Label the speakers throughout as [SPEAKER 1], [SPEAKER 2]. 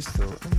[SPEAKER 1] crystal.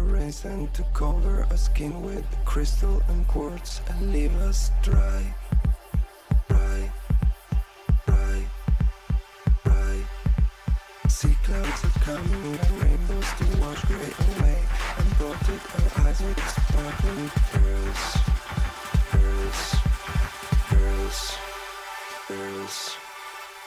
[SPEAKER 1] evaporates and to cover our skin with crystal and quartz and leave us dry. Dry, dry, dry. Sea clouds are coming like rainbows to wash gray away and protect our eyes with sparkling pearls, pearls, pearls, pearls.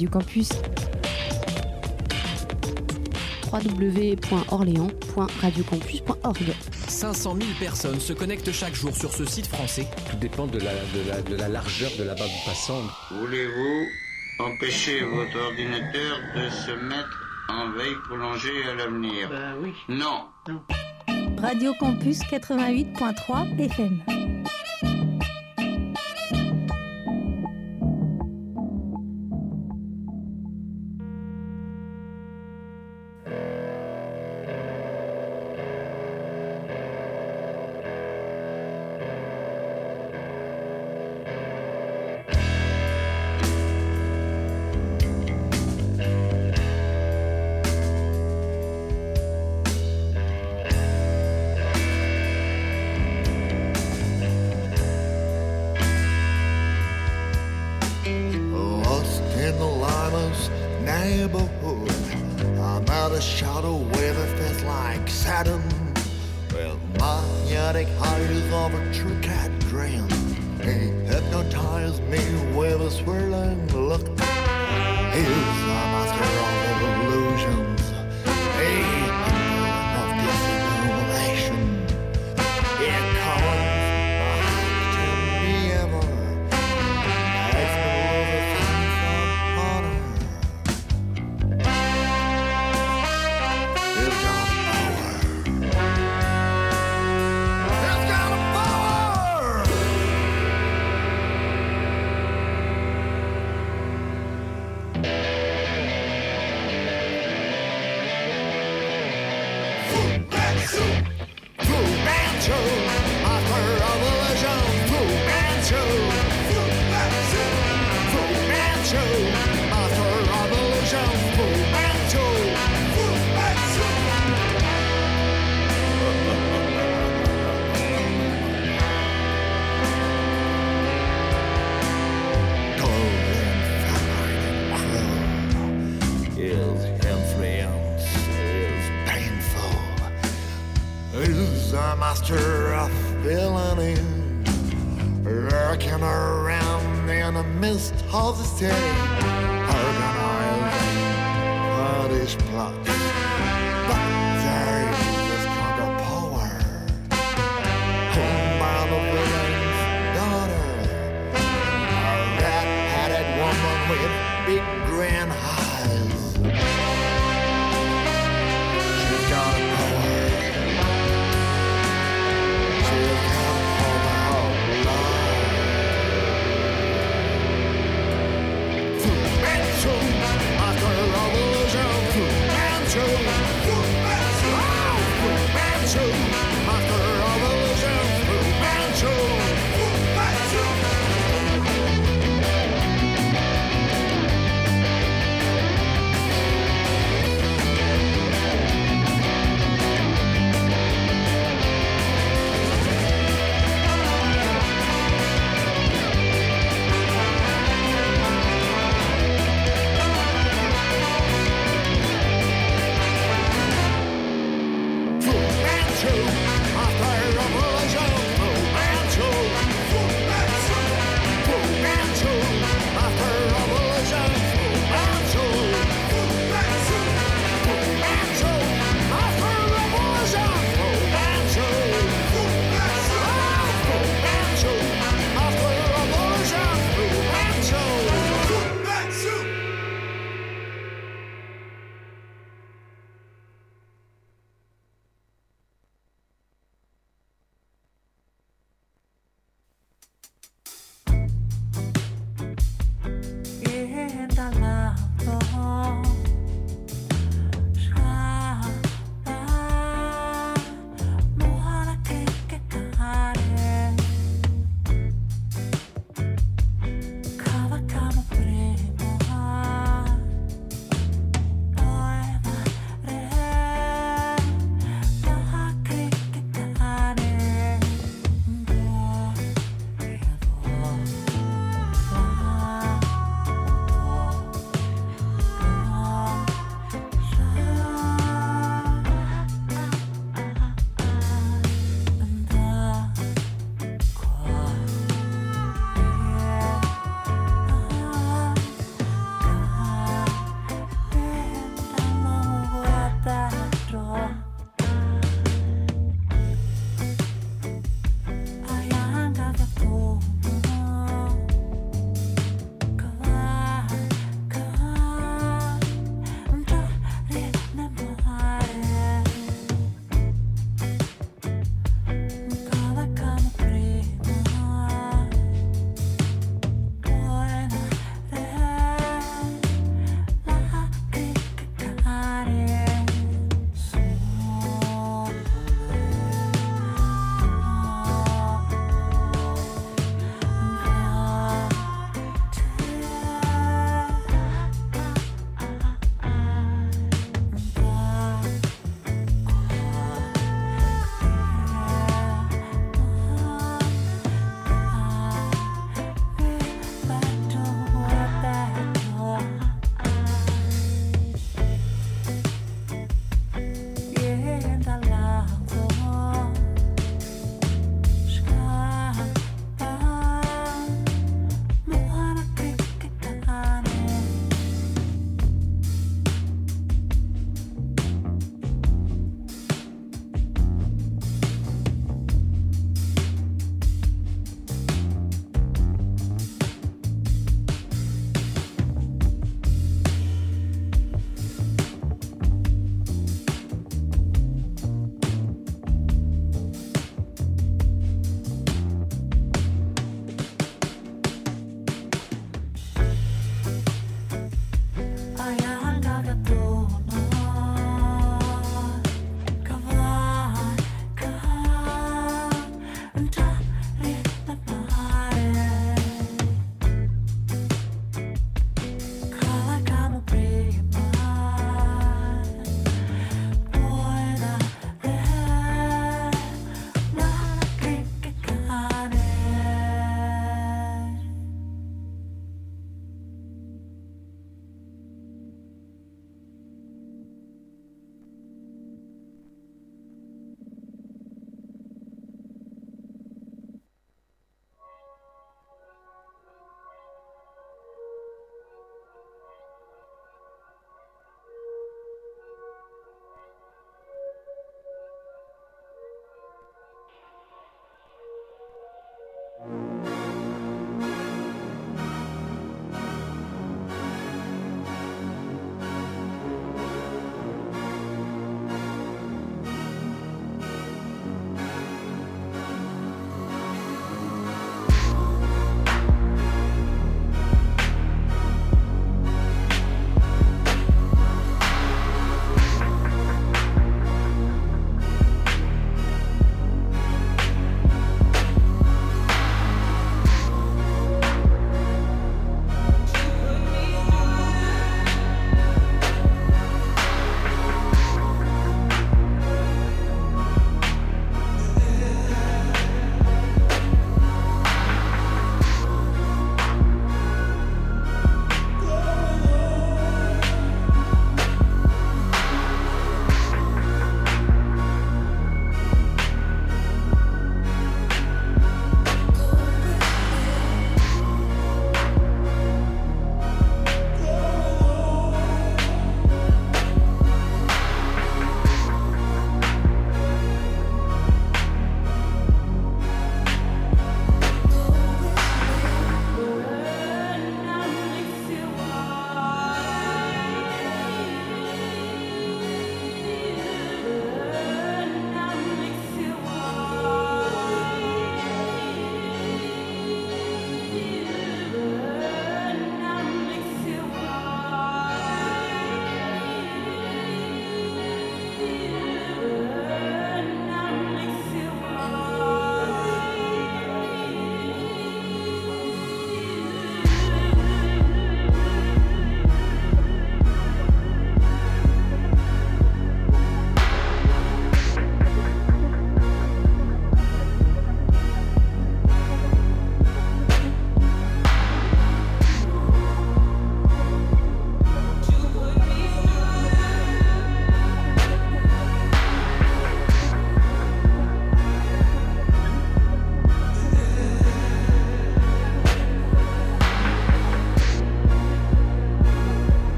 [SPEAKER 2] Radio Campus www.orléans.radiocampus.org
[SPEAKER 3] 500 000 personnes se connectent chaque jour sur ce site français.
[SPEAKER 4] Tout dépend de la, de la, largeur de la bande passante.
[SPEAKER 5] Voulez-vous empêcher votre ordinateur de se mettre en veille prolongée à l'avenir?
[SPEAKER 6] Bah oui.
[SPEAKER 5] Non.
[SPEAKER 7] Radio Campus 88.3 FM.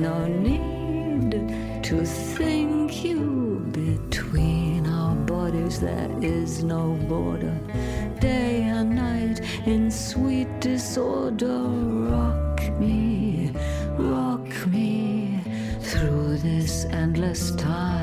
[SPEAKER 8] No need to think you. Between our bodies, there is no border. Day and night in sweet disorder. Rock me, rock me through this endless time.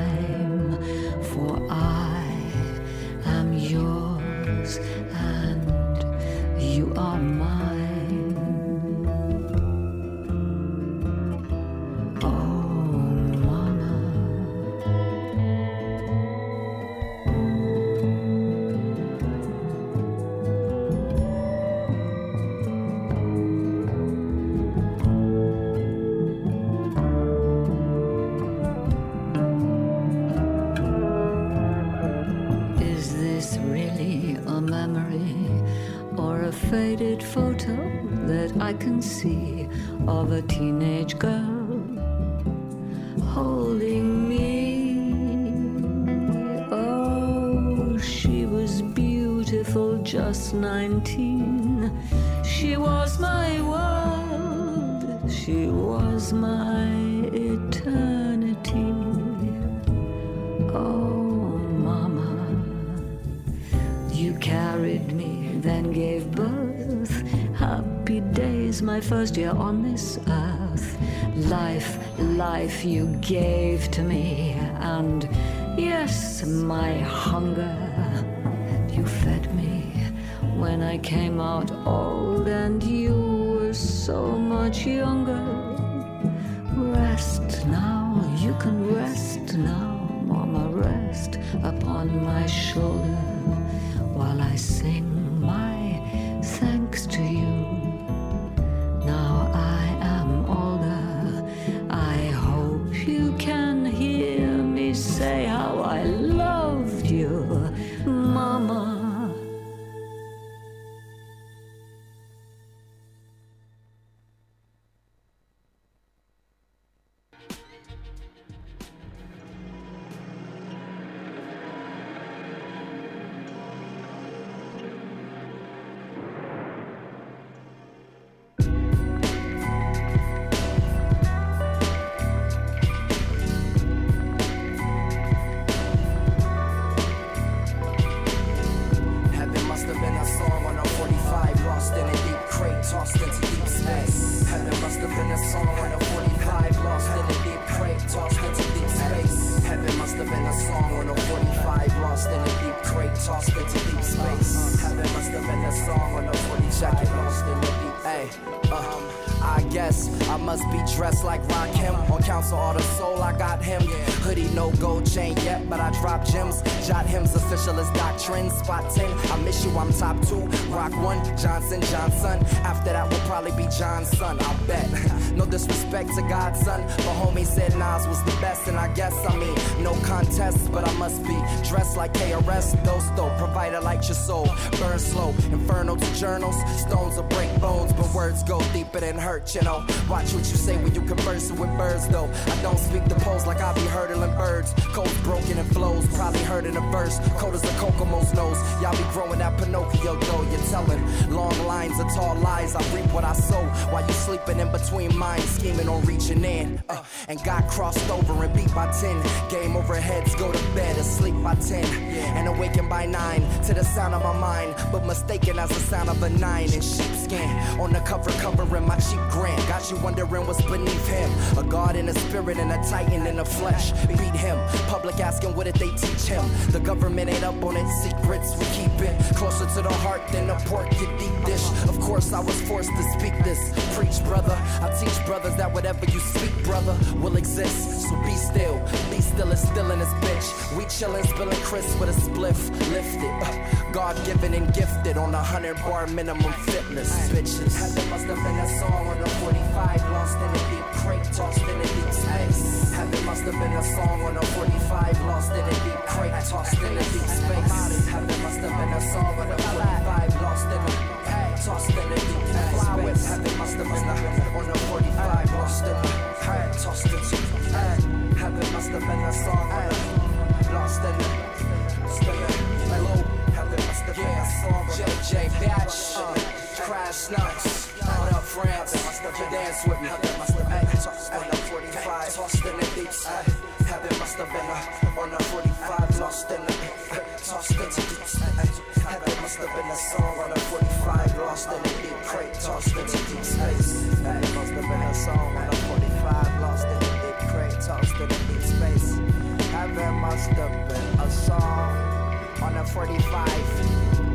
[SPEAKER 8] On this earth. Life, life you gave to me, and yes, my hunger. You fed me when I came out old, and you were so much younger.
[SPEAKER 9] Scheming on reaching in. Uh, and got crossed over and beat by 10. Game over heads, go to bed, asleep by 10. And awaken by 9 to the sound of my mind. But mistaken as the sound of a 9 in sheepskin. On the cover, covering my cheap grin. Got you wondering what's beneath him. A god in the spirit and a titan in the flesh. Beat him. Public asking what did they teach him. The government ain't up on its secrets. We keep it closer to the heart than a pork you deep dish. Of course, I was forced to speak this. Preach, brother. I teach brothers that whatever you speak, brother, will exist. So be still. Be still is still in this bitch. We chillin', spillin' crisp with a spliff. Lifted. Uh, God given and gifted on a hundred bar minimum fitness. Bitches. Heaven must have been a song on the 45. Lost in a deep deep crate, tossed in a deep space. Heaven must have been a song on a 45, lost in a deep crate, tossed in a deep space. Heaven must have been a song on a 45, lost in a tossed in a deep space. Heaven must have on a 45, lost in a tossed into Heaven must have been song on a lost in a hello. Heaven must have been a JJ Batch, uh, Crash Nuts. What up, France? Dance with me. Must have been tossed on a 45, tossed in a deep. Heaven must have been a, on a 45, lost in a, tossed into deep must have been a song on a 45, lost in a deep crate, tossed into deep space. Heaven must have been a song on a 45, lost in a deep crate, tossed into deep space. Have been a song on a 45.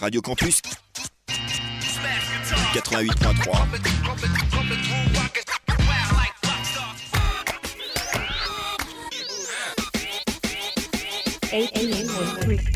[SPEAKER 10] Radio Campus 88.3
[SPEAKER 2] 88.3
[SPEAKER 11] death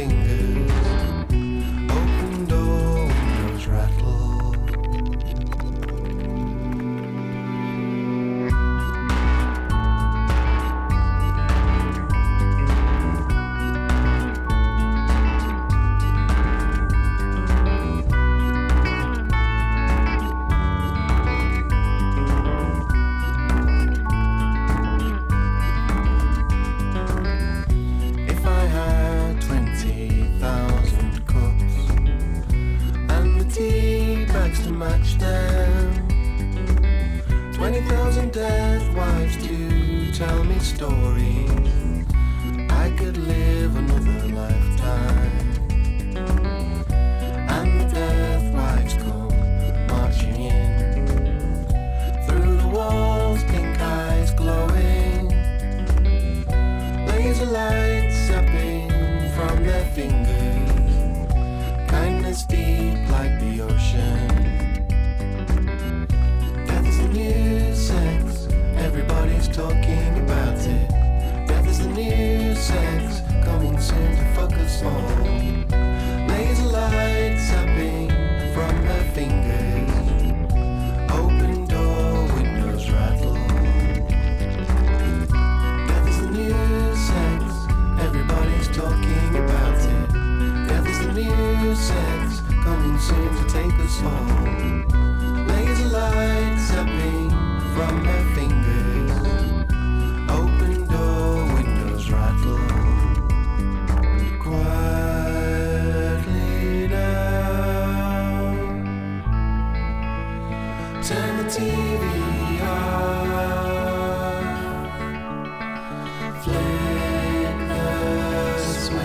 [SPEAKER 11] fingers. Turn the TV off. Flick the switch.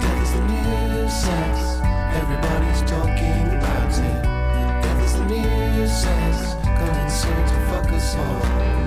[SPEAKER 11] Death is the new sex. Everybody's talking about it. Death is the new sex. Coming soon to fuck us all.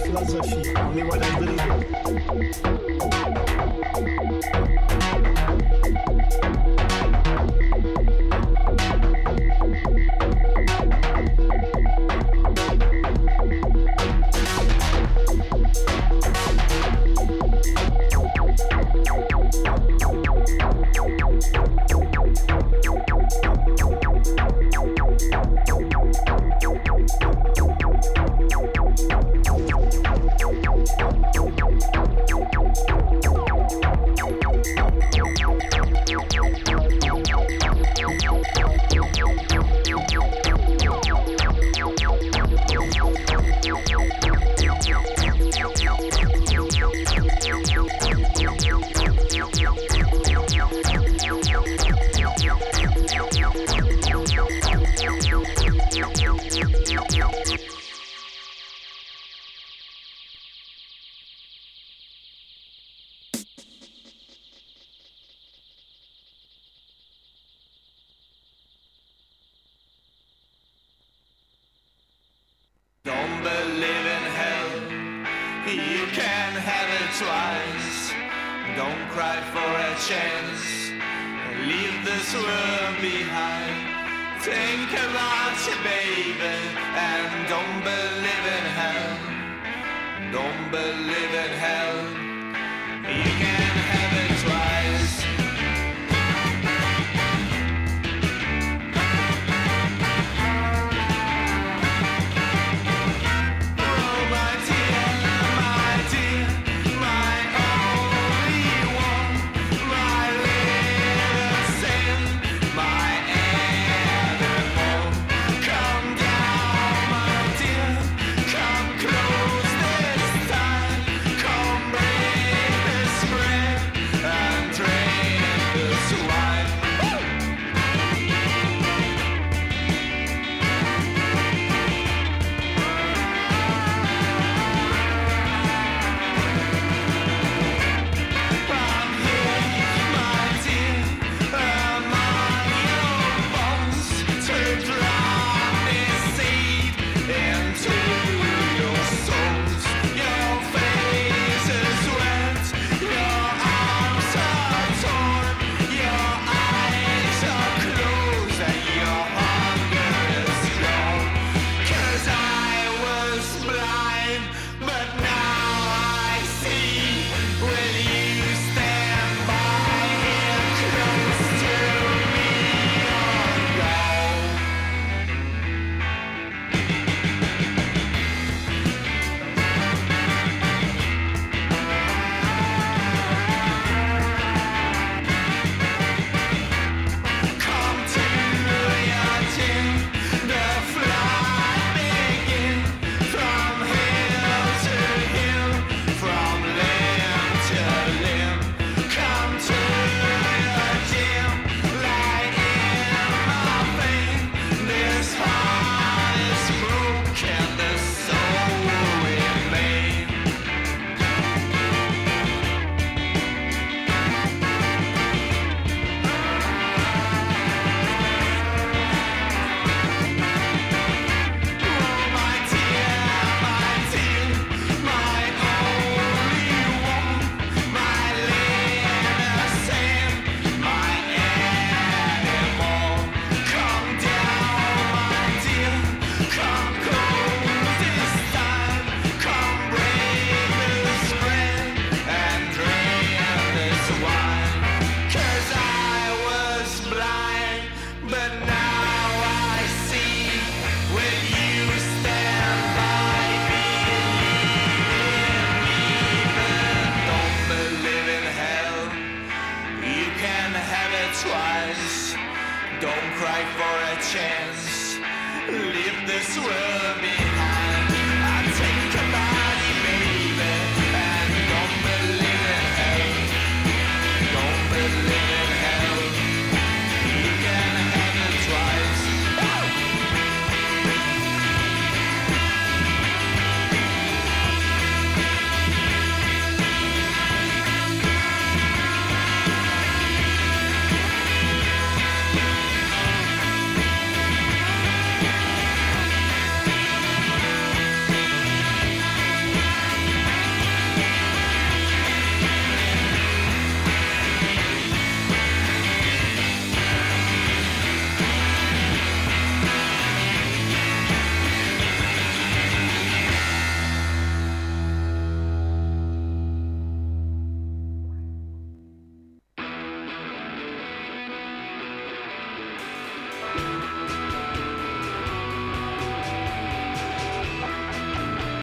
[SPEAKER 12] Philosophy, only what I believe